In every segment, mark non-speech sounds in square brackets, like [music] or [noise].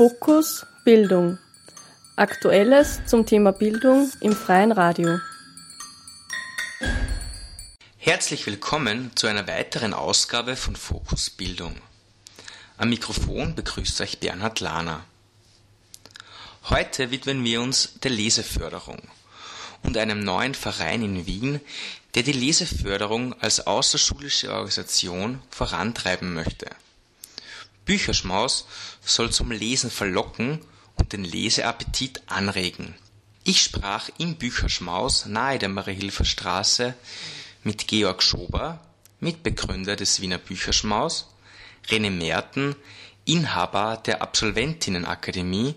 Fokus Bildung. Aktuelles zum Thema Bildung im freien Radio. Herzlich willkommen zu einer weiteren Ausgabe von Fokus Bildung. Am Mikrofon begrüßt euch Bernhard Lahner. Heute widmen wir uns der Leseförderung und einem neuen Verein in Wien, der die Leseförderung als außerschulische Organisation vorantreiben möchte. Bücherschmaus soll zum Lesen verlocken und den Leseappetit anregen. Ich sprach im Bücherschmaus nahe der Mariehilfer Straße mit Georg Schober, Mitbegründer des Wiener Bücherschmaus, René Merten, Inhaber der Absolventinnenakademie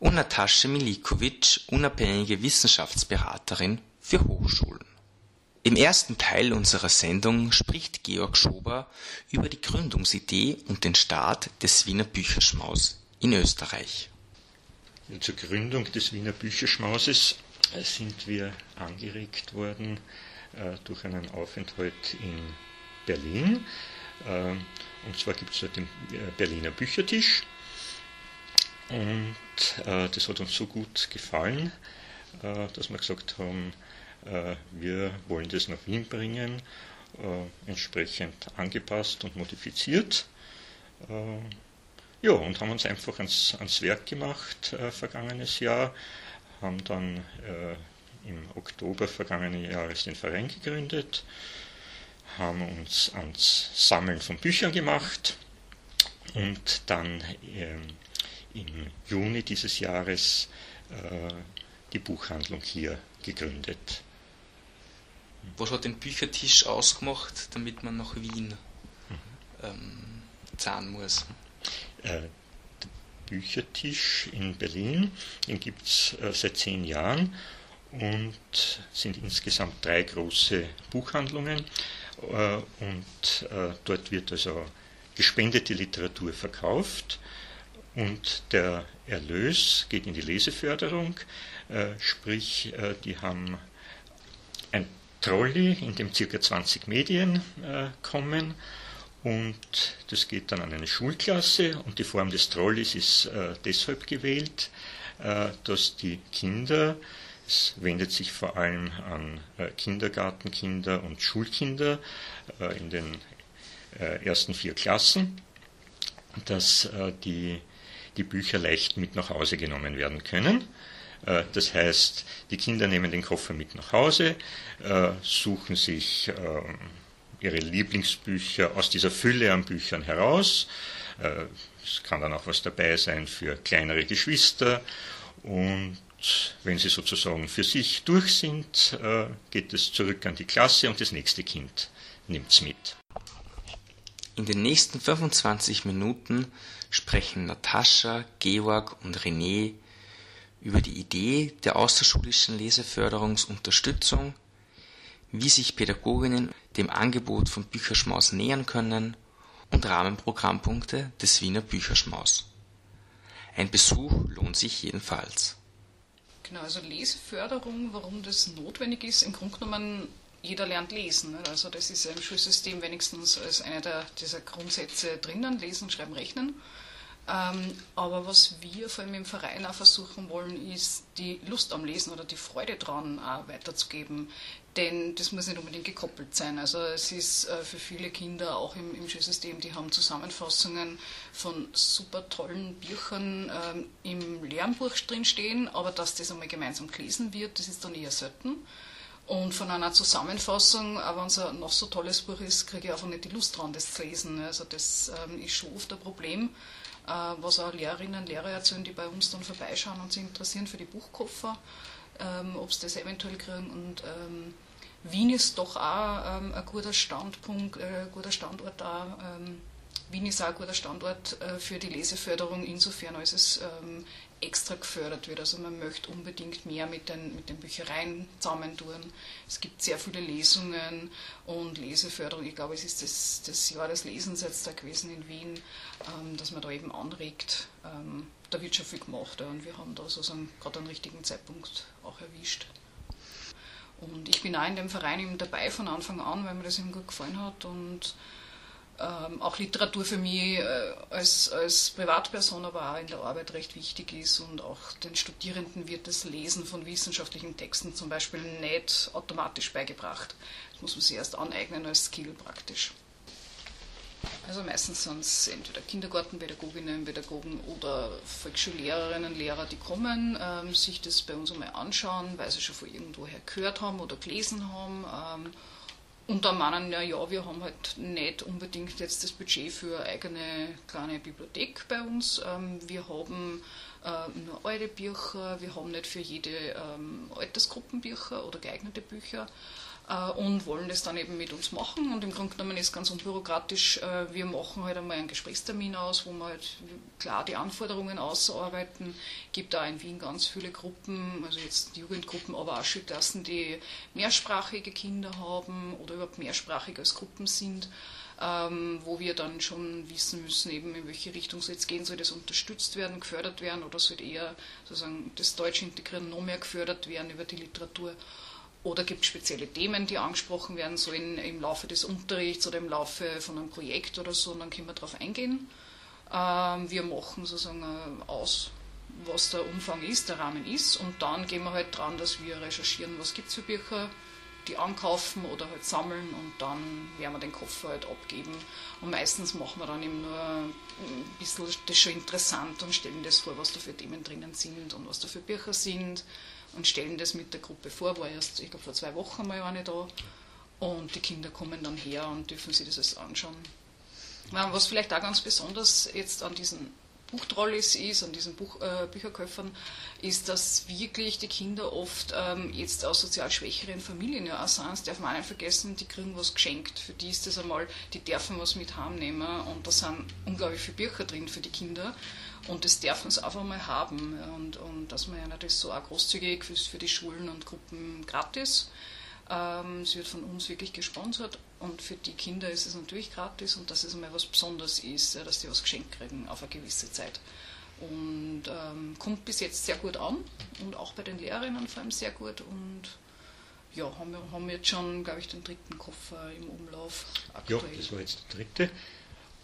und Natascha Milikovic, unabhängige Wissenschaftsberaterin für Hochschulen. Im ersten Teil unserer Sendung spricht Georg Schober über die Gründungsidee und den Start des Wiener Bücherschmaus in Österreich. Zur Gründung des Wiener Bücherschmauses sind wir angeregt worden äh, durch einen Aufenthalt in Berlin. Äh, und zwar gibt es dort den äh, Berliner Büchertisch. Und äh, das hat uns so gut gefallen, äh, dass wir gesagt haben, äh, wir wollen das nach Wien bringen, äh, entsprechend angepasst und modifiziert. Äh, ja, und haben uns einfach ans, ans Werk gemacht vergangenes Jahr, haben dann im Oktober vergangenen Jahres den Verein gegründet, haben uns ans Sammeln von Büchern gemacht und dann ähm, im Juni dieses Jahres äh, die Buchhandlung hier gegründet. Was hat den Büchertisch ausgemacht, damit man nach Wien ähm, zahlen muss? Äh, der Büchertisch in Berlin, den gibt es äh, seit zehn Jahren und sind insgesamt drei große Buchhandlungen äh, und äh, dort wird also gespendete Literatur verkauft und der Erlös geht in die Leseförderung, äh, sprich die haben Trolley, in dem ca. 20 Medien äh, kommen und das geht dann an eine Schulklasse und die Form des Trolleys ist äh, deshalb gewählt, äh, dass die Kinder, es wendet sich vor allem an äh, Kindergartenkinder und Schulkinder äh, in den äh, ersten vier Klassen, dass die, die Bücher leicht mit nach Hause genommen werden können. Das heißt, die Kinder nehmen den Koffer mit nach Hause, suchen sich ähm, ihre Lieblingsbücher aus dieser Fülle an Büchern heraus. Äh, es kann dann auch was dabei sein für kleinere Geschwister. Und wenn sie sozusagen für sich durch sind, geht es zurück an die Klasse und das nächste Kind nimmt es mit. In den nächsten 25 Minuten sprechen Natascha, Georg und René über die Idee der außerschulischen Leseförderungsunterstützung, wie sich Pädagoginnen dem Angebot von Bücherschmaus nähern können und Rahmenprogrammpunkte des Wiener Bücherschmaus. Ein Besuch lohnt sich jedenfalls. Genau, also Leseförderung, warum das notwendig ist, im Grunde genommen jeder lernt lesen. Also das ist im Schulsystem wenigstens als einer der, dieser Grundsätze drinnen, lesen, schreiben, rechnen. Ähm, aber was wir vor allem im Verein auch versuchen wollen, ist die Lust am Lesen oder die Freude daran weiterzugeben. Denn das muss nicht unbedingt gekoppelt sein. Also es ist äh, für viele Kinder auch im, im Schulsystem, die haben Zusammenfassungen von super tollen Büchern ähm, im Lernbuch drinstehen, aber dass das einmal gemeinsam gelesen wird, das ist dann eher selten. Und von einer Zusammenfassung, auch wenn es ein noch so tolles Buch ist, kriege ich einfach nicht die Lust dran, das zu lesen. Also das ähm, ist schon oft ein Problem. Äh, was auch Lehrerinnen und Lehrer erzählen, die bei uns dann vorbeischauen und sich interessieren für die Buchkoffer, ähm, ob sie das eventuell kriegen. Und ähm, Wien ist doch auch ähm, ein guter Standpunkt, äh, guter Standort auch. Ähm, Wien ist auch ein guter Standort äh, für die Leseförderung, insofern als es ähm, extra gefördert wird. Also man möchte unbedingt mehr mit den, mit den Büchereien zusammentun. Es gibt sehr viele Lesungen und Leseförderung. Ich glaube, es ist das, das Jahr des Lesens jetzt da gewesen in Wien, ähm, dass man da eben anregt. Ähm, da wird schon viel gemacht ja, und wir haben da sozusagen gerade einen richtigen Zeitpunkt auch erwischt. Und ich bin auch in dem Verein eben dabei von Anfang an, weil mir das eben gut gefallen hat und ähm, auch Literatur für mich äh, als, als Privatperson, aber auch in der Arbeit recht wichtig ist und auch den Studierenden wird das Lesen von wissenschaftlichen Texten zum Beispiel nicht automatisch beigebracht. Das muss man sich erst aneignen als Skill praktisch. Also meistens sind es entweder Kindergartenpädagoginnen, Pädagogen oder Volksschullehrerinnen, Lehrer, die kommen, ähm, sich das bei uns einmal anschauen, weil sie schon von irgendwoher gehört haben oder gelesen haben. Ähm, und dann meinen, ja, ja, wir haben halt nicht unbedingt jetzt das Budget für eine eigene kleine Bibliothek bei uns. Ähm, wir haben äh, nur alte Bücher, wir haben nicht für jede ähm, Altersgruppen Bücher oder geeignete Bücher und wollen das dann eben mit uns machen. Und im Grunde genommen ist es ganz unbürokratisch. Äh, wir machen halt einmal einen Gesprächstermin aus, wo wir halt klar die Anforderungen ausarbeiten. Gibt da in Wien ganz viele Gruppen, also jetzt Jugendgruppen, aber auch Schulklassen, die mehrsprachige Kinder haben oder überhaupt mehrsprachig als Gruppen sind. Ähm, wo wir dann schon wissen müssen, eben in welche Richtung soll es gehen, soll das unterstützt werden, gefördert werden oder soll eher sozusagen das Deutsche Integrieren noch mehr gefördert werden über die Literatur. Oder gibt es spezielle Themen, die angesprochen werden sollen im Laufe des Unterrichts oder im Laufe von einem Projekt oder so, und dann können wir darauf eingehen. Ähm, wir machen sozusagen äh, aus, was der Umfang ist, der Rahmen ist, und dann gehen wir halt dran, dass wir recherchieren, was gibt es für Bücher, die ankaufen oder halt sammeln und dann werden wir den Koffer halt abgeben. Und meistens machen wir dann eben nur ein bisschen das schon interessant und stellen das vor, was da für Themen drinnen sind und was da für Bücher sind und stellen das mit der Gruppe vor. War erst, ich glaube, vor zwei Wochen mal eine da. Und die Kinder kommen dann her und dürfen sich das alles anschauen. Was vielleicht auch ganz besonders jetzt an diesen Buchtrolleys ist, an diesen Buch, äh, Bücherkäufern, ist, dass wirklich die Kinder oft ähm, jetzt aus sozial schwächeren Familien ja auch sind. Das darf man nicht vergessen, die kriegen was geschenkt. Für die ist das einmal, die dürfen was mit heimnehmen und da sind unglaublich viele Bücher drin für die Kinder. Und das dürfen sie einfach mal haben. Und, und dass man ja natürlich so auch großzügig für, für die Schulen und Gruppen gratis. Ähm, es wird von uns wirklich gesponsert und für die Kinder ist es natürlich gratis und dass es einmal was Besonderes ist, ja, dass die was geschenkt kriegen auf eine gewisse Zeit. Und ähm, kommt bis jetzt sehr gut an und auch bei den Lehrerinnen vor allem sehr gut. Und ja, haben wir haben jetzt schon, glaube ich, den dritten Koffer im Umlauf. Aktuell. Ja, das war jetzt der dritte.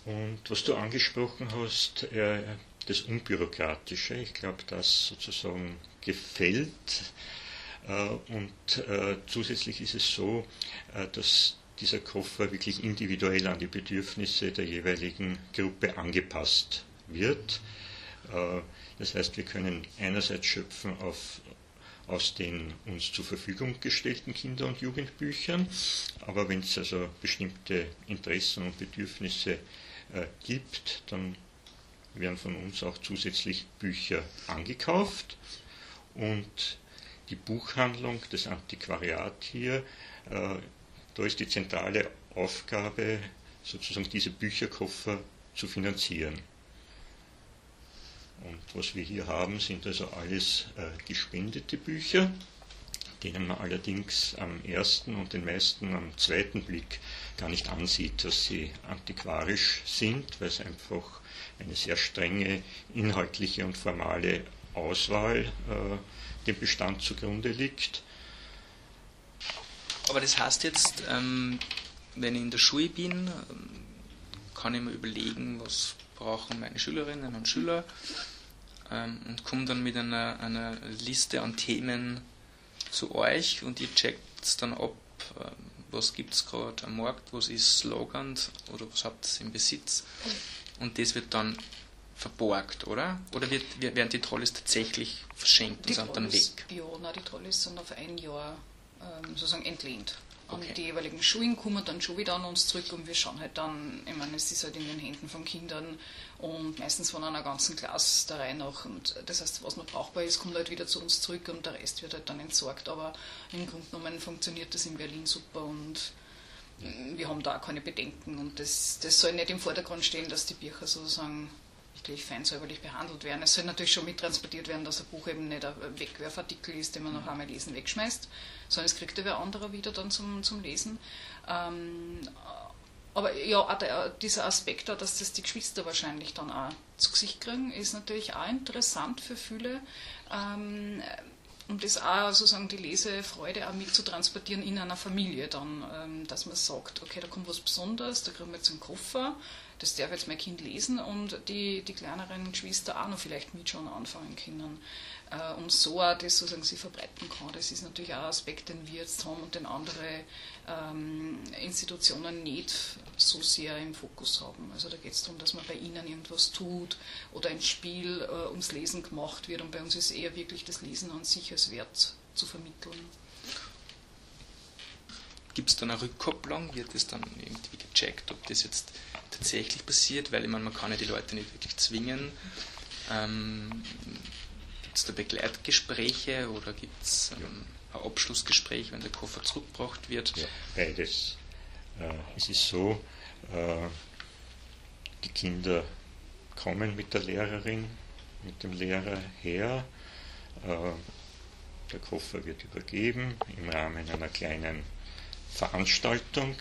Und was du angesprochen hast, äh, das Unbürokratische. Ich glaube, das sozusagen gefällt. Äh, und äh, zusätzlich ist es so, äh, dass dieser Koffer wirklich individuell an die Bedürfnisse der jeweiligen Gruppe angepasst wird. Das heißt, wir können einerseits schöpfen auf, aus den uns zur Verfügung gestellten Kinder- und Jugendbüchern, aber wenn es also bestimmte Interessen und Bedürfnisse gibt, dann werden von uns auch zusätzlich Bücher angekauft und die Buchhandlung, das Antiquariat hier, äh, da ist die zentrale Aufgabe, sozusagen diese Bücherkoffer zu finanzieren. Und was wir hier haben, sind also alles äh, gespendete Bücher, denen man allerdings am ersten und den meisten am zweiten Blick gar nicht ansieht, dass sie antiquarisch sind, weil es einfach eine sehr strenge inhaltliche und formale Auswahl äh, dem Bestand zugrunde liegt. Aber das heißt jetzt, ähm, wenn ich in der Schule bin, ähm, kann ich mir überlegen, was brauchen meine Schülerinnen und Schüler ähm, und komme dann mit einer, einer Liste an Themen zu euch und ihr checkt dann ab, was gibt es gerade am Markt, was ist sloganed oder was habt ihr im Besitz und das wird dann verborgt, oder? Oder wird, werden die Trolleys tatsächlich verschenkt und sind dann weg? Ja, nein, die Trolleys sind auf ein Jahr ähm, sozusagen entlehnt. Und okay. die jeweiligen Schulen kommen dann schon wieder an uns zurück und wir schauen halt dann, ich meine, es ist halt in den Händen von Kindern und meistens von einer ganzen Klasse der Reihe nach. Und das heißt, was noch brauchbar ist, kommt halt wieder zu uns zurück und der Rest wird halt dann entsorgt. Aber im Grunde genommen funktioniert das in Berlin super und wir haben da auch keine Bedenken und das, das soll nicht im Vordergrund stehen, dass die Bücher sozusagen wirklich feinsäuberlich behandelt werden. Es soll natürlich schon mittransportiert werden, dass ein Buch eben nicht ein Wegwerfartikel ist, den man nach einmal lesen wegschmeißt, sondern es kriegt wer anderer wieder dann zum, zum Lesen. Ähm, aber ja, auch der, dieser Aspekt, dass das die Geschwister wahrscheinlich dann auch zu Gesicht kriegen, ist natürlich auch interessant für viele. Ähm, um das auch sozusagen die Lesefreude auch mit zu transportieren in einer Familie dann, ähm, dass man sagt, okay, da kommt was Besonderes, da kriegen wir jetzt einen Koffer, das darf jetzt mein Kind lesen und die, die kleineren Geschwister auch noch vielleicht mit schon anfangen können. Äh, und so auch das sozusagen sich verbreiten kann. Das ist natürlich auch ein Aspekt, den wir jetzt haben und den andere ähm, Institutionen nicht so sehr im Fokus haben. Also da geht es darum, dass man bei ihnen irgendwas tut oder ein Spiel äh, ums Lesen gemacht wird und bei uns ist eher wirklich das Lesen an sich als Wert zu vermitteln. Gibt es dann eine Rückkopplung? Wird es dann irgendwie gecheckt, ob das jetzt tatsächlich passiert? Weil ich meine, man kann ja die Leute nicht wirklich zwingen. Ähm, gibt es da Begleitgespräche oder gibt es ähm, ein Abschlussgespräch, wenn der Koffer zurückgebracht wird? Ja, beides. Äh, es ist so, äh, die Kinder kommen mit der Lehrerin, mit dem Lehrer her. Äh, der Koffer wird übergeben im Rahmen einer kleinen Veranstaltung.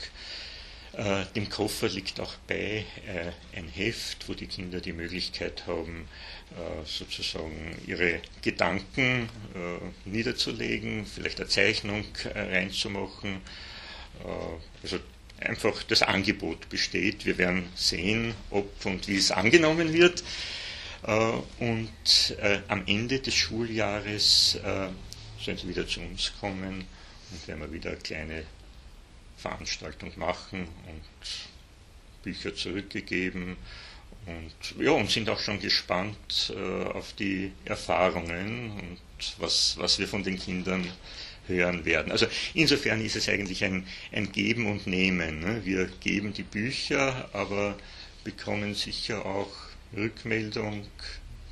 Äh, dem Koffer liegt auch bei äh, ein Heft, wo die Kinder die Möglichkeit haben, äh, sozusagen ihre Gedanken äh, niederzulegen, vielleicht eine Zeichnung äh, reinzumachen. Äh, also einfach das Angebot besteht. Wir werden sehen, ob und wie es angenommen wird. und am Ende des Schuljahres sollen sie wieder zu uns kommen und werden wir wieder eine kleine Veranstaltung machen und Bücher zurückgegeben und, ja, und sind auch schon gespannt äh, auf die Erfahrungen und was, was wir von den Kindern hören werden. Also insofern ist es eigentlich ein, ein Geben und Nehmen. Ne? Wir geben die Bücher, aber bekommen sicher auch Rückmeldung,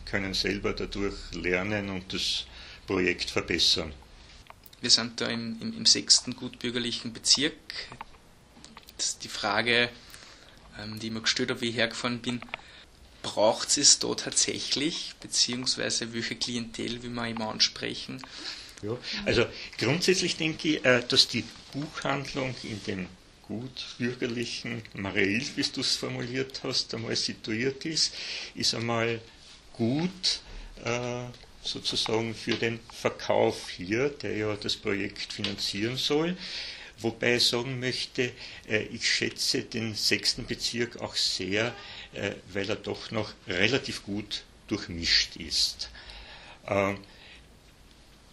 können selber dadurch lernen und das Projekt verbessern. Wir sind da im, im, im sechsten gutbürgerlichen Bezirk. Das ist die Frage, ähm, die ich mir gestellt habe, wie ich hergefahren bin. Braucht es da tatsächlich, beziehungsweise welche Klientel will man immer ansprechen? Ja, also grundsätzlich denke ich, äh, dass die Buchhandlung in dem gutbürgerlichen Mareil, wie du es formuliert hast, einmal situiert ist, ist einmal gut äh, sozusagen für den Verkauf hier, der ja das Projekt finanzieren soll. Wobei ich sagen möchte, äh, ich schätze den sechsten Bezirk auch sehr, äh, weil er doch noch relativ gut durchmischt ist. Ähm,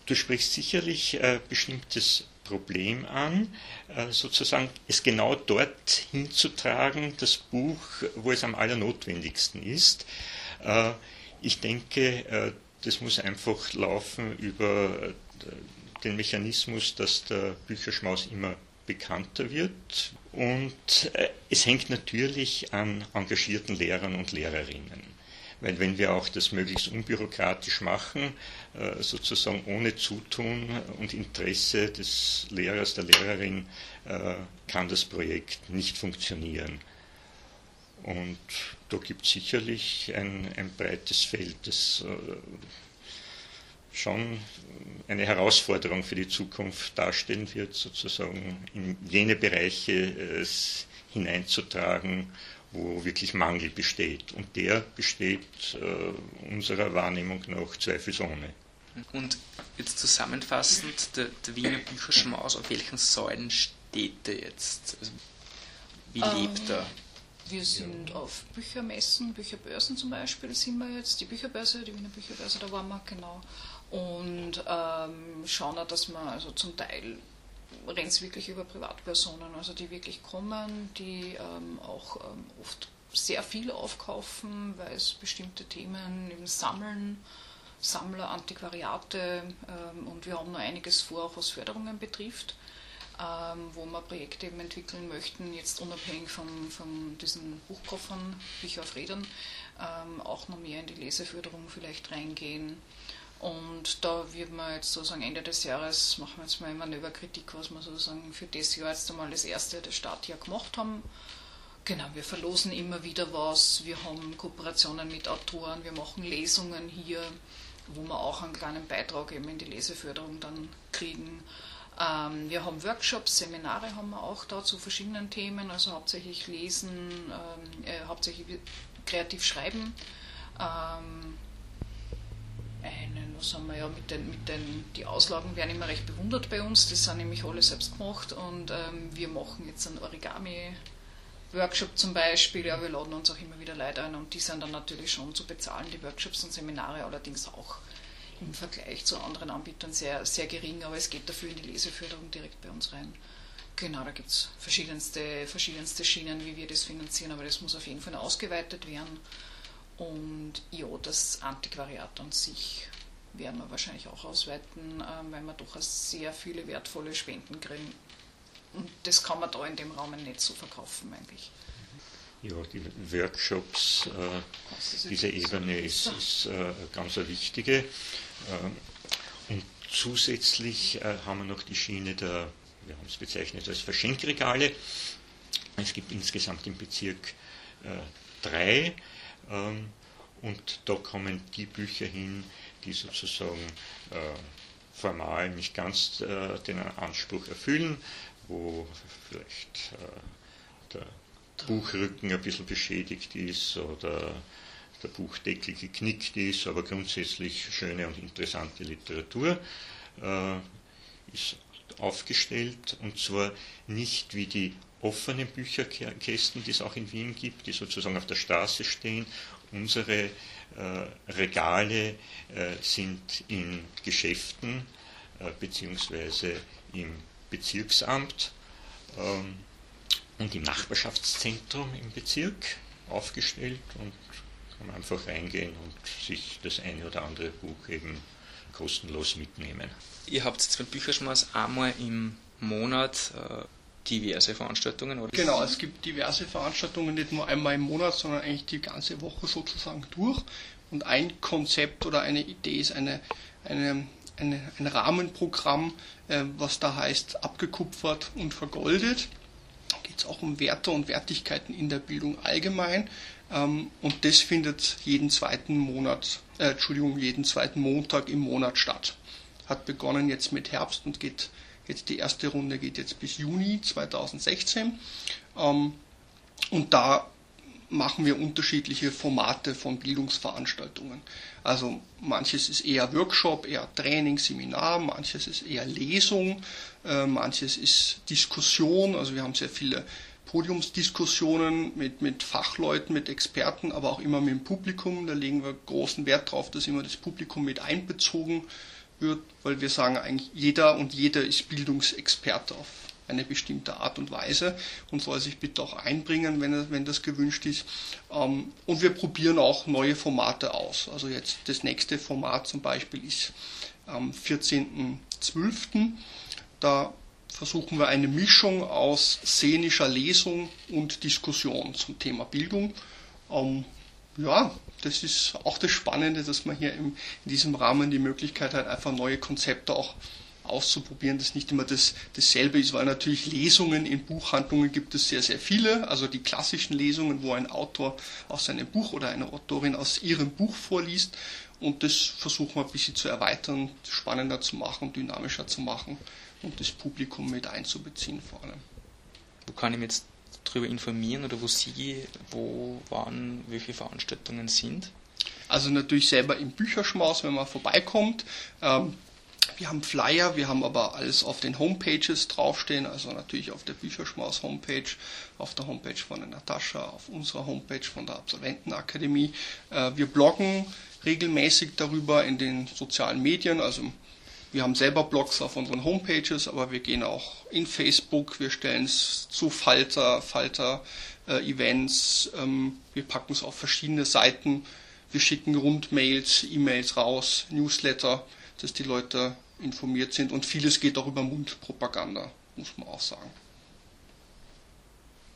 du sprichst sicherlich ein bestimmtes Problem an, äh, sozusagen es genau dort hinzutragen, das Buch, wo es am allernotwendigsten ist. Ich denke, das muss einfach laufen über äh, den Mechanismus, dass der Bücherschmaus immer bekannter wird. Und äh, es hängt natürlich an engagierten Lehrern und Lehrerinnen. Weil wenn wir auch das möglichst unbürokratisch machen, äh, sozusagen ohne Zutun und Interesse des Lehrers, der Lehrerin, kann das Projekt nicht funktionieren. Und da gibt es sicherlich ein, ein, breites Feld, das äh, schon eine Herausforderung für die Zukunft darstellen wird, sozusagen in jene Bereiche äh, hineinzutragen, wo wirklich Mangel besteht. Und der besteht äh, unserer Wahrnehmung nach zweifelsohne. Und jetzt zusammenfassend, der, der Wiener Bücherschmaus, auf welchen Säulen steht er jetzt? Also, wie um. lebt er? Wir sind ja. auf Büchermessen, Bücherbörsen zum Beispiel sind wir jetzt, die Bücherbörse, die Wiener Bücherbörse, da waren wir genau. Und ähm, schauen auch, dass man also zum Teil rennt es wirklich über Privatpersonen, also die wirklich kommen, die ähm, auch ähm, oft sehr viel aufkaufen, weil es bestimmte Themen eben sammeln, Sammler, Antiquariate ähm, und wir haben noch einiges vor, auch was Förderungen betrifft ähm, wo wir Projekte eben entwickeln möchten, jetzt unabhängig von, von diesen Buchkoffern, Bücher auf Rädern, ähm, auch noch mehr in die Leseförderung vielleicht reingehen. Und da wird man jetzt sozusagen Ende des Jahres, machen wir jetzt mal eine Manöverkritik, was wir sozusagen für das Jahr jetzt einmal das erste, das Startjahr gemacht haben. Genau, wir verlosen immer wieder was, wir haben Kooperationen mit Autoren, wir machen Lesungen hier, wo wir auch einen kleinen Beitrag eben in die Leseförderung dann kriegen. Ähm, wir haben Workshops, Seminare haben wir auch da zu verschiedenen Themen, also hauptsächlich Lesen, ähm, äh, hauptsächlich kreativ Schreiben. Ähm, einen, was haben wir ja mit den, mit den, die Auslagen werden immer recht bewundert bei uns, die sind nämlich alle selbst gemacht und ähm, wir machen jetzt einen Origami Workshop zum Beispiel, ja, wir laden uns auch immer wieder Leute ein und die sind dann natürlich schon zu bezahlen, die Workshops und Seminare allerdings auch im Vergleich zu anderen Anbietern sehr, sehr gering, aber es geht dafür in die Leseförderung direkt bei uns rein. Genau, da gibt es verschiedenste, verschiedenste Schienen, wie wir das finanzieren, aber das muss auf jeden Fall ausgeweitet werden. Und ja, das Antiquariat an sich werden wir wahrscheinlich auch ausweiten, ähm, weil wir doch sehr viele wertvolle Spenden kriegen. Und das kann man da in dem Rahmen nicht so verkaufen eigentlich. Ja, die Workshops, äh, diese Ebene ist, ist äh, ganz eine wichtige. Äh, und zusätzlich äh, haben wir noch die Schiene der, wir haben es bezeichnet als Verschenkregale. Es gibt insgesamt im Bezirk äh, drei. Ähm, und da kommen die Bücher hin, die sozusagen äh, formal nicht ganz den Anspruch erfüllen, wo vielleicht der Buchrücken ein bisschen beschädigt ist oder der Buchdeckel geknickt ist, aber grundsätzlich schöne und interessante Literatur äh, ist aufgestellt und zwar nicht wie die offenen Bücherkästen, die es auch in Wien gibt, die sozusagen auf der Straße stehen. Unsere äh, Regale äh, sind in Geschäften äh, beziehungsweise im Bezirksamt. Ähm, und im Nachbarschaftszentrum im Bezirk aufgestellt und kann einfach reingehen und sich das eine oder andere Buch eben kostenlos mitnehmen. Ihr habt jetzt beim Bücherschmaß einmal im Monat äh, diverse Veranstaltungen, oder? Genau, es gibt diverse Veranstaltungen, nicht nur einmal im Monat, sondern eigentlich die ganze Woche sozusagen durch. Und ein Konzept oder eine Idee ist eine, eine, eine ein Rahmenprogramm, äh, was da heißt abgekupfert und vergoldet geht es auch um Werte und Wertigkeiten in der Bildung allgemein. Ähm, und das findet jeden zweiten Monat, äh, Entschuldigung, jeden zweiten Montag im Monat statt. Hat begonnen jetzt mit Herbst und geht jetzt die erste Runde geht jetzt bis Juni 2016. Ähm, und da machen wir unterschiedliche Formate von Bildungsveranstaltungen. Also manches ist eher Workshop, eher Training, Seminar, manches ist eher Lesung, äh, manches ist Diskussion. Also wir haben sehr viele Podiumsdiskussionen mit, mit Fachleuten, mit Experten, aber auch immer mit dem Publikum. Da legen wir großen Wert darauf, dass immer das Publikum mit einbezogen wird, weil wir sagen eigentlich, jeder und jeder ist Bildungsexperte auf eine bestimmte Art und Weise und soll sich bitte auch einbringen, wenn, wenn das gewünscht ist. Ähm, und wir probieren auch neue Formate aus. Also jetzt das nächste Format zum Beispiel ist am 14.12. Da versuchen wir eine Mischung aus szenischer Lesung und Diskussion zum Thema Bildung. Ähm, ja, das ist auch das Spannende, dass man hier im, in diesem Rahmen die Möglichkeit hat, einfach neue Konzepte auch auszuprobieren, das nicht immer das, dasselbe ist, weil natürlich Lesungen in Buchhandlungen gibt es sehr, sehr viele. Also die klassischen Lesungen, wo ein Autor aus seinem Buch oder eine Autorin aus ihrem Buch vorliest. Und das versuchen wir ein bisschen zu erweitern, spannender zu machen, dynamischer zu machen und das Publikum mit einzubeziehen vor allem. Wo kann ich mich jetzt darüber informieren oder wo Sie, wo, wann, welche Veranstaltungen sind? Also natürlich selber im Bücherschmaus, wenn man vorbeikommt. Ähm, wir haben Flyer, wir haben aber alles auf den Homepages draufstehen, also natürlich auf der Bücherschmaus Homepage, auf der Homepage von der Natascha, auf unserer Homepage von der Absolventenakademie. Äh, wir bloggen regelmäßig darüber in den sozialen Medien, also wir haben selber Blogs auf unseren Homepages, aber wir gehen auch in Facebook, wir stellen es zu Falter, Falter-Events, äh, ähm, wir packen es auf verschiedene Seiten, wir schicken Rundmails, E-Mails raus, Newsletter dass die Leute informiert sind und vieles geht auch über Mundpropaganda, muss man auch sagen.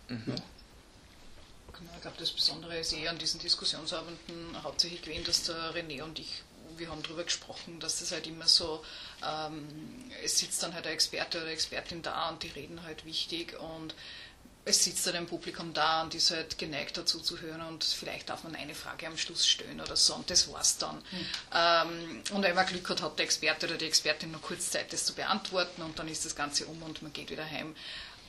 Mhm. Ja. Genau, ich glaube, das Besondere ist eher an diesen Diskussionsabenden hauptsächlich gewesen, dass der René und ich, wir haben darüber gesprochen, dass das halt immer so, ähm, es sitzt dann halt der Experte oder Expertin da und die reden halt wichtig und es sitzt dann ein Publikum da und ist halt geneigt dazu zu hören und vielleicht darf man eine Frage am Schluss stellen oder so und das war's dann. Mhm. Ähm, und wenn man Glück hat, hat der Experte oder die Expertin noch kurz Zeit, das zu beantworten und dann ist das Ganze um und man geht wieder heim.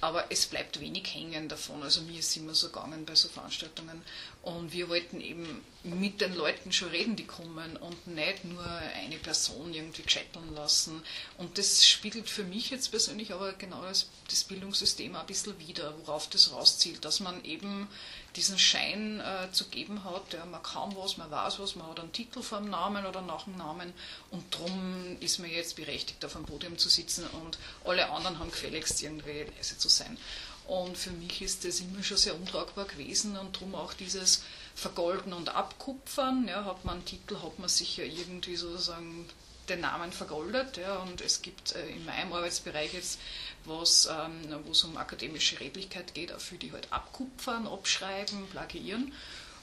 Aber es bleibt wenig hängen davon. Also mir ist immer so gegangen bei so Veranstaltungen. Und wir wollten eben mit den Leuten schon reden, die kommen und nicht nur eine Person irgendwie chatteln lassen. Und das spiegelt für mich jetzt persönlich aber genau das, das Bildungssystem ein bisschen wieder, worauf das rauszielt, dass man eben diesen Schein äh, zu geben hat, ja, man kann was, man weiß was, man hat einen Titel vor dem Namen oder nach dem Namen und darum ist man jetzt berechtigt, auf einem Podium zu sitzen und alle anderen haben gefälligst irgendwie leise zu sein. Und für mich ist das immer schon sehr untragbar gewesen und darum auch dieses Vergolden und Abkupfern. Ja, hat man einen Titel, hat man sicher irgendwie sozusagen den Namen vergoldet. Ja, und es gibt äh, in meinem Arbeitsbereich jetzt ähm, wo es um akademische Redlichkeit geht, auch für die halt abkupfern, abschreiben, plagiieren.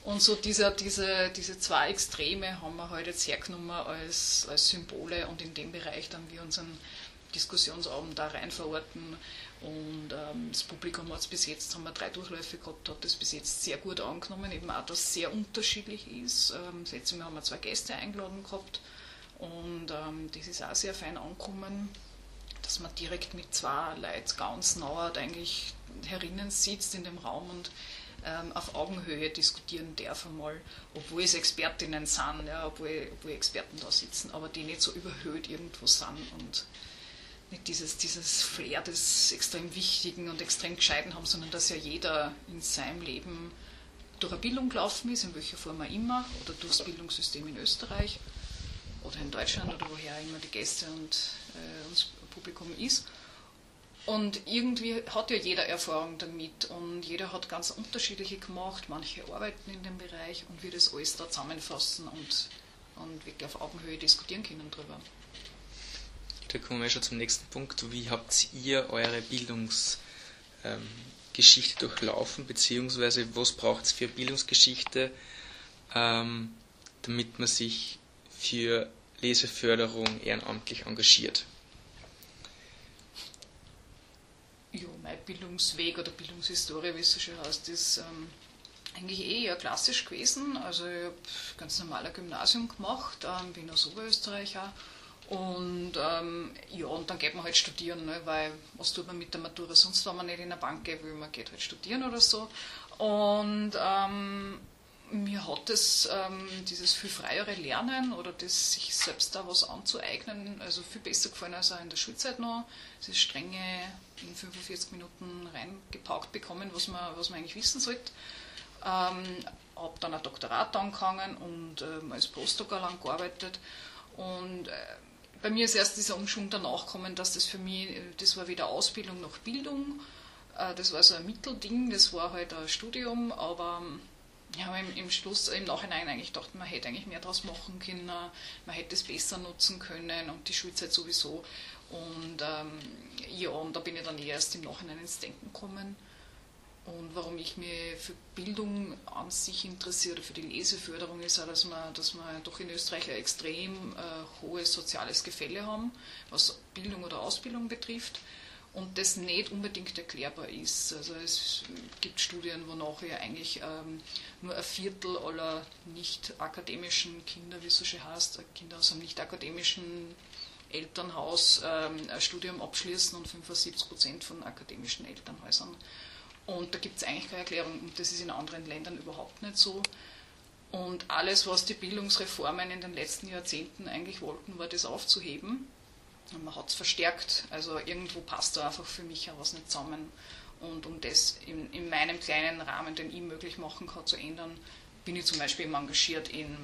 Und so dieser, diese, diese zwei Extreme haben wir halt jetzt hergenommen als, als Symbole und in dem Bereich dann wir unseren Diskussionsabend da rein verorten. Und ähm, das Publikum hat es bis jetzt, haben wir drei Durchläufe gehabt, hat das bis jetzt sehr gut angenommen, eben auch, dass es sehr unterschiedlich ist. Ähm, das letzte Mal haben wir zwei Gäste eingeladen gehabt und ähm, das ist auch sehr fein angekommen, dass man direkt mit zwei Leuten ganz nah eigentlich herinnen sitzt in dem Raum und ähm, auf Augenhöhe diskutieren darf einmal, obwohl es Expertinnen sind, ja, obwohl, obwohl Experten da sitzen, aber die nicht so überhöht irgendwo sind und nicht dieses, dieses Flair des extrem Wichtigen und extrem Gescheiten haben, sondern dass ja jeder in seinem Leben durch eine Bildung gelaufen ist, in welcher Form auch immer, oder durchs Bildungssystem in Österreich oder in Deutschland oder woher immer die Gäste und äh, uns Publikum ist. Und irgendwie hat ja jeder Erfahrung damit und jeder hat ganz unterschiedliche gemacht, manche arbeiten in dem Bereich und wir das alles da zusammenfassen und, und wirklich auf Augenhöhe diskutieren können darüber. Da kommen wir schon zum nächsten Punkt. Wie habt ihr eure Bildungsgeschichte ähm, durchlaufen, beziehungsweise was braucht es für Bildungsgeschichte, ähm, damit man sich für Leseförderung ehrenamtlich engagiert? Ja, mein Bildungsweg oder Bildungshistorie, wie es so schön heißt, ist ähm, eigentlich eh eher klassisch gewesen. Also ich habe ganz normaler Gymnasium gemacht, ähm, bin aus Oberösterreich auch und ähm, ja, und dann geht man halt studieren, ne, weil was tut man mit der Matura sonst, wenn man nicht in der Bank geht, will man geht halt studieren oder so. Und ähm, mir hat das, ähm, dieses viel freiere Lernen oder das sich selbst da was anzueignen, also viel besser gefallen als auch in der Schulzeit noch. Das strenge in 45 Minuten reingepaukt bekommen, was man, was man eigentlich wissen sollte. Ähm, habe dann ein Doktorat angefangen und ähm, als Postdoc lang gearbeitet und äh, bei mir ist erst dieser Umschwung danach gekommen, dass das für mich, das war weder Ausbildung noch Bildung, äh, das war so ein Mittelding, das war halt ein Studium, aber ja, im, im Schluss, im Nachhinein eigentlich gedacht, man hätte eigentlich mehr daraus machen können, man hätte es besser nutzen können und die Schulzeit sowieso. Und ähm, ja, und da bin ich dann erst im Nachhinein ins Denken gekommen. Und warum ich mich für Bildung an sich interessiere, für die Leseförderung, ist auch, dass wir, dass wir doch in Österreich ein extrem äh, hohes soziales Gefälle haben, was Bildung oder Ausbildung betrifft. Und das nicht unbedingt erklärbar ist. Also es gibt Studien, wonach ja eigentlich ähm, nur ein Viertel aller nicht akademischen Kinder, wie es so schön heißt, Kinder aus einem nicht akademischen Elternhaus ähm, ein Studium abschließen und 75 Prozent von akademischen Elternhäusern und da gibt es eigentlich keine Erklärung. Und das ist in anderen Ländern überhaupt nicht so. Und alles, was die Bildungsreformen in den letzten Jahrzehnten eigentlich wollten, war das aufzuheben. Man hat es verstärkt. Also irgendwo passt da einfach für mich auch was nicht zusammen. Und um das in, in meinem kleinen Rahmen, den ich möglich machen kann, zu ändern, bin ich zum Beispiel eben engagiert in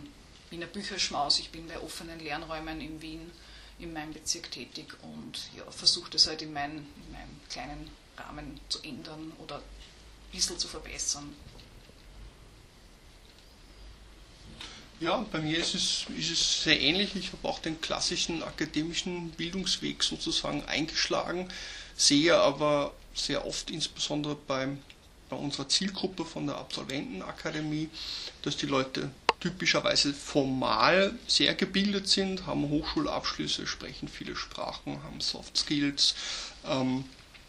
Wiener Bücherschmaus. Ich bin bei offenen Lernräumen in Wien in meinem Bezirk tätig und ja, versuche das halt in, mein, in meinem kleinen Rahmen zu ändern oder ein bisschen zu verbessern. Ja, bei mir ist es, ist es sehr ähnlich. Ich habe auch den klassischen akademischen Bildungsweg sozusagen eingeschlagen, sehe aber sehr oft, insbesondere beim, bei unserer Zielgruppe von der Absolventenakademie, dass die Leute typischerweise formal sehr gebildet sind, haben Hochschulabschlüsse, sprechen viele Sprachen, haben Soft Skills, ähm,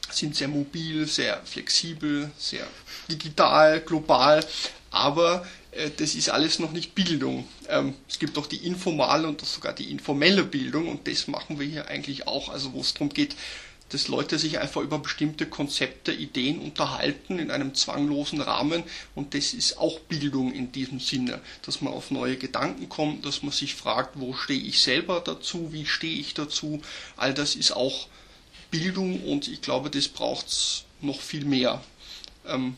sind sehr mobil, sehr flexibel, sehr digital, global, aber äh, das ist alles noch nicht Bildung. Ähm, es gibt auch die informale und sogar die informelle Bildung und das machen wir hier eigentlich auch, also wo es darum geht, dass Leute sich einfach über bestimmte Konzepte, Ideen unterhalten in einem zwanglosen Rahmen und das ist auch Bildung in diesem Sinne, dass man auf neue Gedanken kommt, dass man sich fragt, wo stehe ich selber dazu, wie stehe ich dazu, all das ist auch Bildung und ich glaube, das braucht es noch viel mehr. Ähm,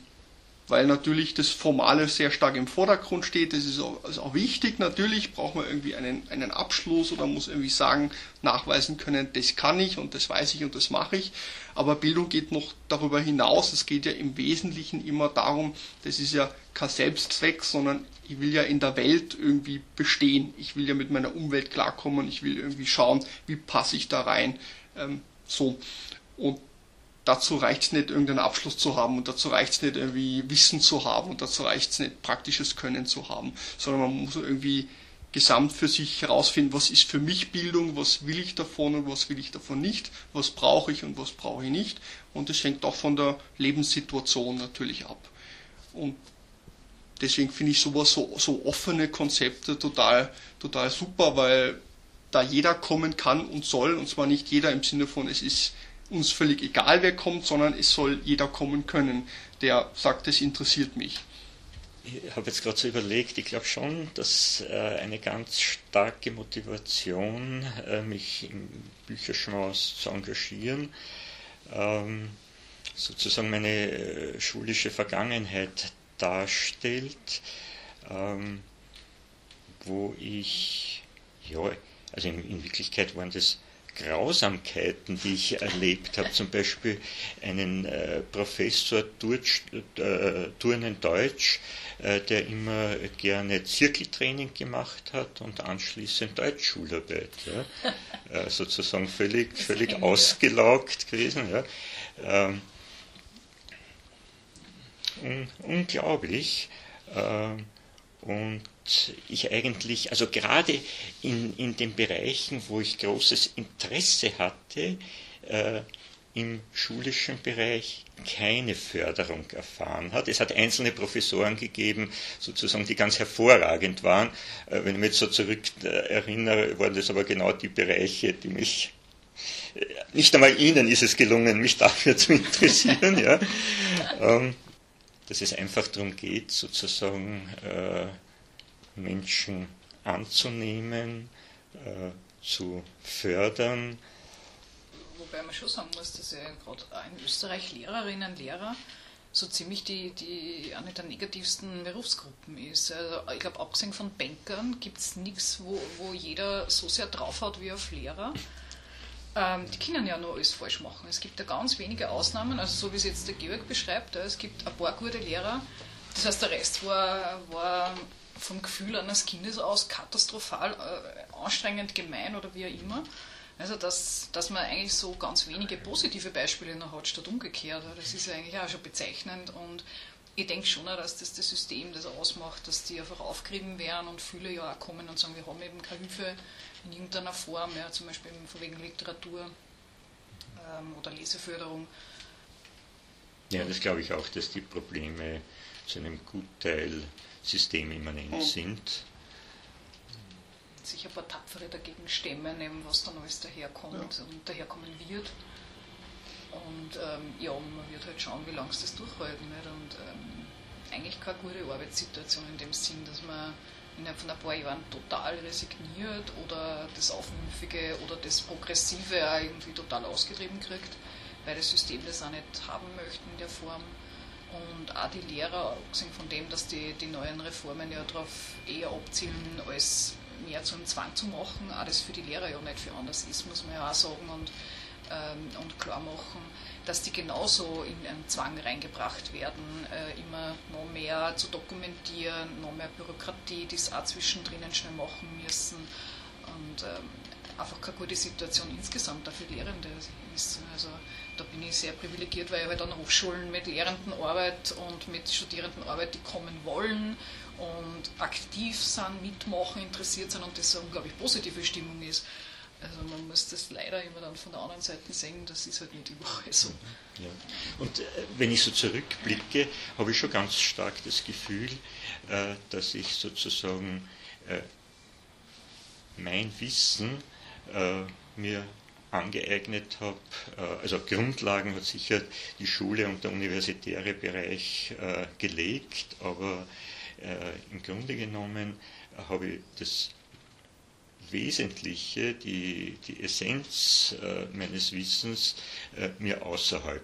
weil natürlich das Formale sehr stark im Vordergrund steht. Das ist auch, ist auch, wichtig. Natürlich braucht man irgendwie einen, einen Abschluss oder muss irgendwie sagen, nachweisen können, das kann ich und das weiß ich und das mache ich. Aber Bildung geht noch darüber hinaus. Es geht ja im Wesentlichen immer darum, das ist ja kein Selbstzweck, sondern ich will ja in der Welt irgendwie bestehen. Ich will ja mit meiner Umwelt klarkommen. Ich will irgendwie schauen, wie passe ich da rein. Ähm, so. Und dazu reicht es nicht, irgendeinen Abschluss zu haben und dazu reicht es nicht, irgendwie Wissen zu haben und dazu reicht es nicht, praktisches Können zu haben, sondern man muss irgendwie gesamt für sich herausfinden, was ist für mich Bildung, was will ich davon und was will ich davon nicht, was brauche ich und was brauche ich nicht. Und das hängt auch von der Lebenssituation natürlich ab. Und deswegen finde ich sowas, so, so offene Konzepte total, total super, weil da jeder kommen kann und soll, und zwar nicht jeder im Sinne von, es ist uns völlig egal, wer kommt, sondern es soll jeder kommen können, der sagt, es interessiert mich. Ich habe jetzt gerade so überlegt, ich glaube schon, dass äh, eine ganz starke Motivation, äh, mich im Bücherschmaus zu engagieren, ähm, sozusagen meine äh, schulische Vergangenheit darstellt, ähm, wo ich, ja, also in, in Wirklichkeit waren das Grausamkeiten, die ich erlebt habe. Zum Beispiel einen äh, Professor Deutsch, äh, Turnen Deutsch, äh, der immer gerne Zirkeltraining gemacht hat und anschließend Deutschschularbeit. Ja. [laughs] Äh, sozusagen völlig, völlig ausgelaugt gewesen. Ja. Ähm, un unglaublich. Ähm, und ich eigentlich, also gerade in, in den Bereichen, wo ich großes Interesse hatte, äh, im schulischen Bereich keine Förderung erfahren hat. Es hat einzelne Professoren gegeben, sozusagen, die ganz hervorragend waren. Äh, wenn ich mich jetzt so zurück äh, erinnere, waren das aber genau die Bereiche, die mich äh, nicht einmal Ihnen ist es gelungen, mich dafür zu interessieren, ja. [laughs] Ähm, dass es einfach darum geht, sozusagen äh, Menschen anzunehmen, äh, zu fördern. Wobei man schon sagen muss, dass ja gerade in Österreich Lehrerinnen und Lehrer so ziemlich die, die eine der negativsten Berufsgruppen ist. Also ich glaube, abgesehen von Bankern gibt es nichts, wo, wo jeder so sehr draufhaut wie auf Lehrer. Ähm, die können ja nur alles falsch machen. Es gibt ja ganz wenige Ausnahmen, also so wie es jetzt der Georg beschreibt, es gibt ein paar gute Lehrer, das heißt der Rest war, war vom Gefühl eines Kindes aus katastrophal, äh, anstrengend, gemein oder wie auch immer. Also, dass, dass man eigentlich so ganz wenige positive Beispiele noch hat, statt umgekehrt. Das ist ja eigentlich auch schon bezeichnend und ich denke schon, dass das das System das ausmacht, dass die einfach aufgerieben werden und viele ja auch kommen und sagen, wir haben eben keine Hilfe in irgendeiner Form, ja, zum Beispiel von wegen Literatur ähm, oder Leseförderung. Ja, das glaube ich auch, dass die Probleme zu einem Gutteil systemimmanent mhm. sind. Sich ein paar Tapfere dagegen stemmen, eben, was dann alles daherkommt ja. und daherkommen wird. Und ähm, ja, man wird halt schauen, wie lange es das durchhalten wird. Und ähm, eigentlich keine gute Arbeitssituation in dem Sinn, dass man innerhalb von ein paar Jahren total resigniert oder das Aufmüpfige oder das Progressive auch irgendwie total ausgetrieben kriegt, weil das System das auch nicht haben möchte in der Form. Und auch die Lehrer, abgesehen von dem, dass die, die neuen Reformen ja darauf eher abzielen, alles mehr zum Zwang zu machen, auch das für die Lehrer ja nicht viel anders ist, muss man ja auch sagen und, ähm, und klar machen, dass die genauso in einen Zwang reingebracht werden, äh, immer noch mehr zu dokumentieren, noch mehr Bürokratie, die es auch zwischendrin schnell machen müssen und ähm, einfach keine gute Situation insgesamt auch für Lehrende ist. Also da bin ich sehr privilegiert, weil ich halt an Hochschulen mit Lehrenden arbeite und mit Studierenden arbeite, die kommen wollen und aktiv sind, mitmachen, interessiert sind und das eine unglaublich positive Stimmung ist. Also man muss das leider immer dann von der anderen Seite sehen, das ist halt nicht überall so. Ja. Und äh, wenn ich so zurückblicke, habe ich schon ganz stark das Gefühl, äh, dass ich sozusagen äh, mein Wissen äh, mir angeeignet habe. Äh, also Grundlagen hat sicher die Schule und der universitäre Bereich äh, gelegt, aber äh, im Grunde genommen habe ich das Wesentliche, die, die Essenz meines Wissens mir außerhalb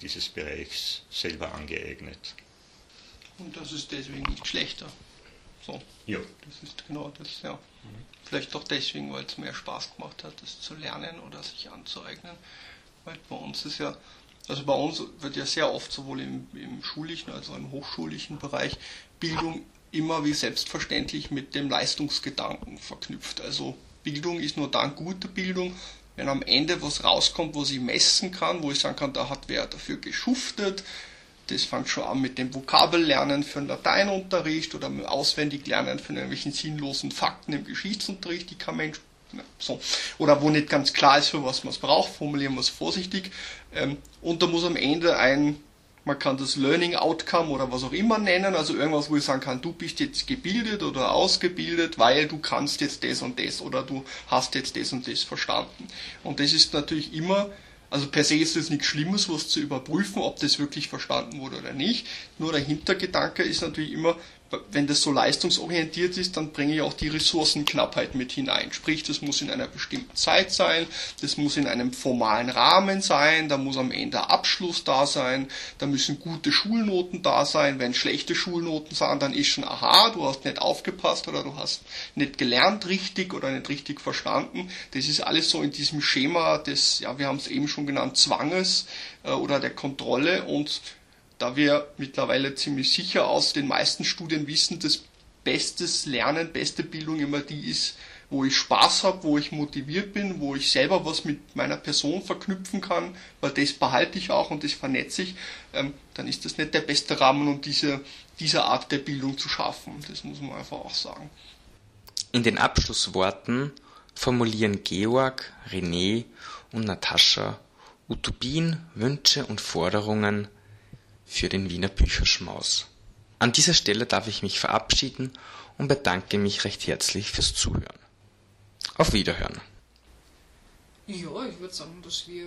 dieses Bereichs selber angeeignet. Und das ist deswegen nicht schlechter. So. Ja. Das ist genau das, ja. Mhm. Vielleicht doch deswegen, weil es mehr Spaß gemacht hat, das zu lernen oder sich anzueignen. Weil bei uns ist ja, also bei uns wird ja sehr oft sowohl im, im schulischen als auch im hochschullichen Bereich Bildung immer wie selbstverständlich mit dem Leistungsgedanken verknüpft. Also Bildung ist nur dann gute Bildung, wenn am Ende was rauskommt, wo sie messen kann, wo ich sagen kann, da hat wer dafür geschuftet, das fängt schon an mit dem Vokabellernen für den Lateinunterricht oder mit Auswendiglernen von irgendwelchen sinnlosen Fakten im Geschichtsunterricht, die kein Mensch so. Oder wo nicht ganz klar ist, für was man es braucht, formulieren wir es vorsichtig. Ähm, und da muss am Ende ein, man kann das Learning Outcome oder was auch immer nennen, also irgendwas, wo ich sagen kann, du bist jetzt gebildet oder ausgebildet, weil du kannst jetzt das und das oder du hast jetzt das und das verstanden. Und das ist natürlich immer also per se ist es nichts Schlimmes, was zu überprüfen, ob das wirklich verstanden wurde oder nicht. Nur der Hintergedanke ist natürlich immer, wenn das so leistungsorientiert ist, dann bringe ich auch die Ressourcenknappheit mit hinein. Sprich, das muss in einer bestimmten Zeit sein, das muss in einem formalen Rahmen sein, da muss am Ende Abschluss da sein, da müssen gute Schulnoten da sein. Wenn schlechte Schulnoten sind, dann ist schon, aha, du hast nicht aufgepasst oder du hast nicht gelernt richtig oder nicht richtig verstanden. Das ist alles so in diesem Schema des, ja, wir haben es eben schon genannt, Zwanges äh, oder der Kontrolle und da wir mittlerweile ziemlich sicher aus den meisten Studien wissen, dass bestes Lernen, beste Bildung immer die ist, wo ich Spaß habe, wo ich motiviert bin, wo ich selber was mit meiner Person verknüpfen kann, weil das behalte ich auch und das vernetze ich, ähm, dann ist das nicht der beste Rahmen, um diese, diese Art der Bildung zu schaffen. Das muss man einfach auch sagen. In den Abschlussworten formulieren Georg, René und Natascha Utopien, Wünsche und Forderungen für den Wiener Bücherschmaus. An dieser Stelle darf ich mich verabschieden und bedanke mich recht herzlich fürs Zuhören. Auf Wiederhören. Ja, ich würde sagen, dass wir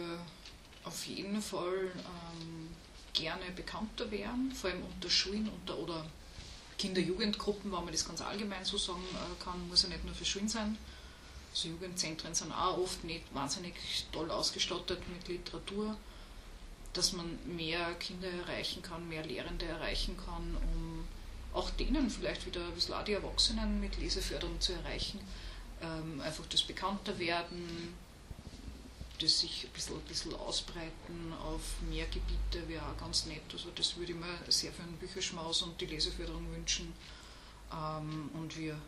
auf jeden Fall ähm, gerne bekannter wären, vor allem unter Schulen unter, oder Kinder-Jugendgruppen, wenn man das ganz allgemein so sagen äh, kann, muss ja nicht nur für Schulen sein. Also Jugendzentren sind auch oft nicht wahnsinnig toll ausgestattet mit Literatur dass man mehr Kinder erreichen kann, mehr Lehrende erreichen kann, um auch denen vielleicht wieder ein bisschen auch die Erwachsenen mit Leseförderung zu erreichen. Ähm, einfach das bekannter werden, das sich ein bisschen, ein bisschen ausbreiten auf mehr Gebiete wäre auch ganz nett. Also das würde ich mir sehr für den Bücherschmaus und die Leseförderung wünschen. Ähm, und wir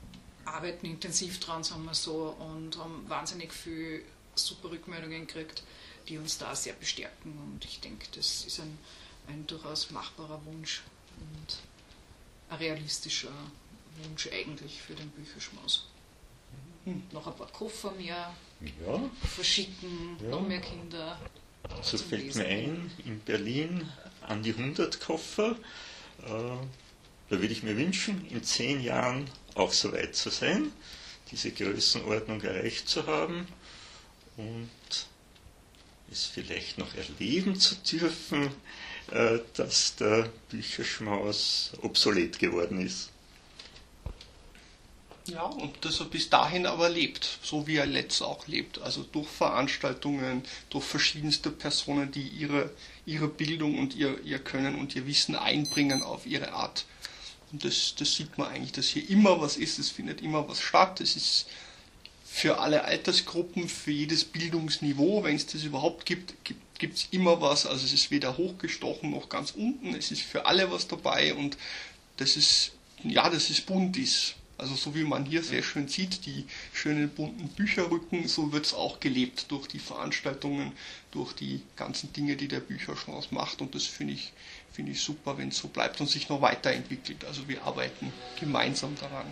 arbeiten intensiv dran, sagen wir so, und haben wahnsinnig viel super Rückmeldungen gekriegt die uns da sehr bestärken. Und ich denke, das ist ein, ein durchaus machbarer Wunsch und ein realistischer Wunsch eigentlich für den Bücherschmaus. Hm. Noch ein paar Koffer mehr ja. verschicken, ja. noch mehr Kinder. So fällt Lesen. mir ein, in Berlin an die 100 Koffer. Äh, da würde ich mir wünschen, in zehn Jahren auch so weit zu sein, diese Größenordnung erreicht zu haben und es vielleicht noch erleben zu dürfen, äh, dass der Bücherschmaus obsolet geworden ist. Ja, und das er bis dahin aber lebt, so wie er letzt auch lebt. Also durch Veranstaltungen, durch verschiedenste Personen, die ihre, ihre Bildung und ihr, ihr Können und ihr Wissen einbringen auf ihre Art. Und das, das sieht man eigentlich, dass hier immer was ist, es findet immer was statt. Es ist für alle Altersgruppen, für jedes Bildungsniveau, wenn es das überhaupt gibt, gibt es immer was. Also es ist weder hochgestochen noch ganz unten. Es ist für alle was dabei und das ist, ja, das ist bunt ist. Also so wie man hier sehr schön sieht, die schönen bunten Bücherrücken, so wird es auch gelebt durch die Veranstaltungen, durch die ganzen Dinge, die der Bücherchance macht. Und das finde ich, finde ich super, wenn es so bleibt und sich noch weiterentwickelt. Also wir arbeiten gemeinsam daran.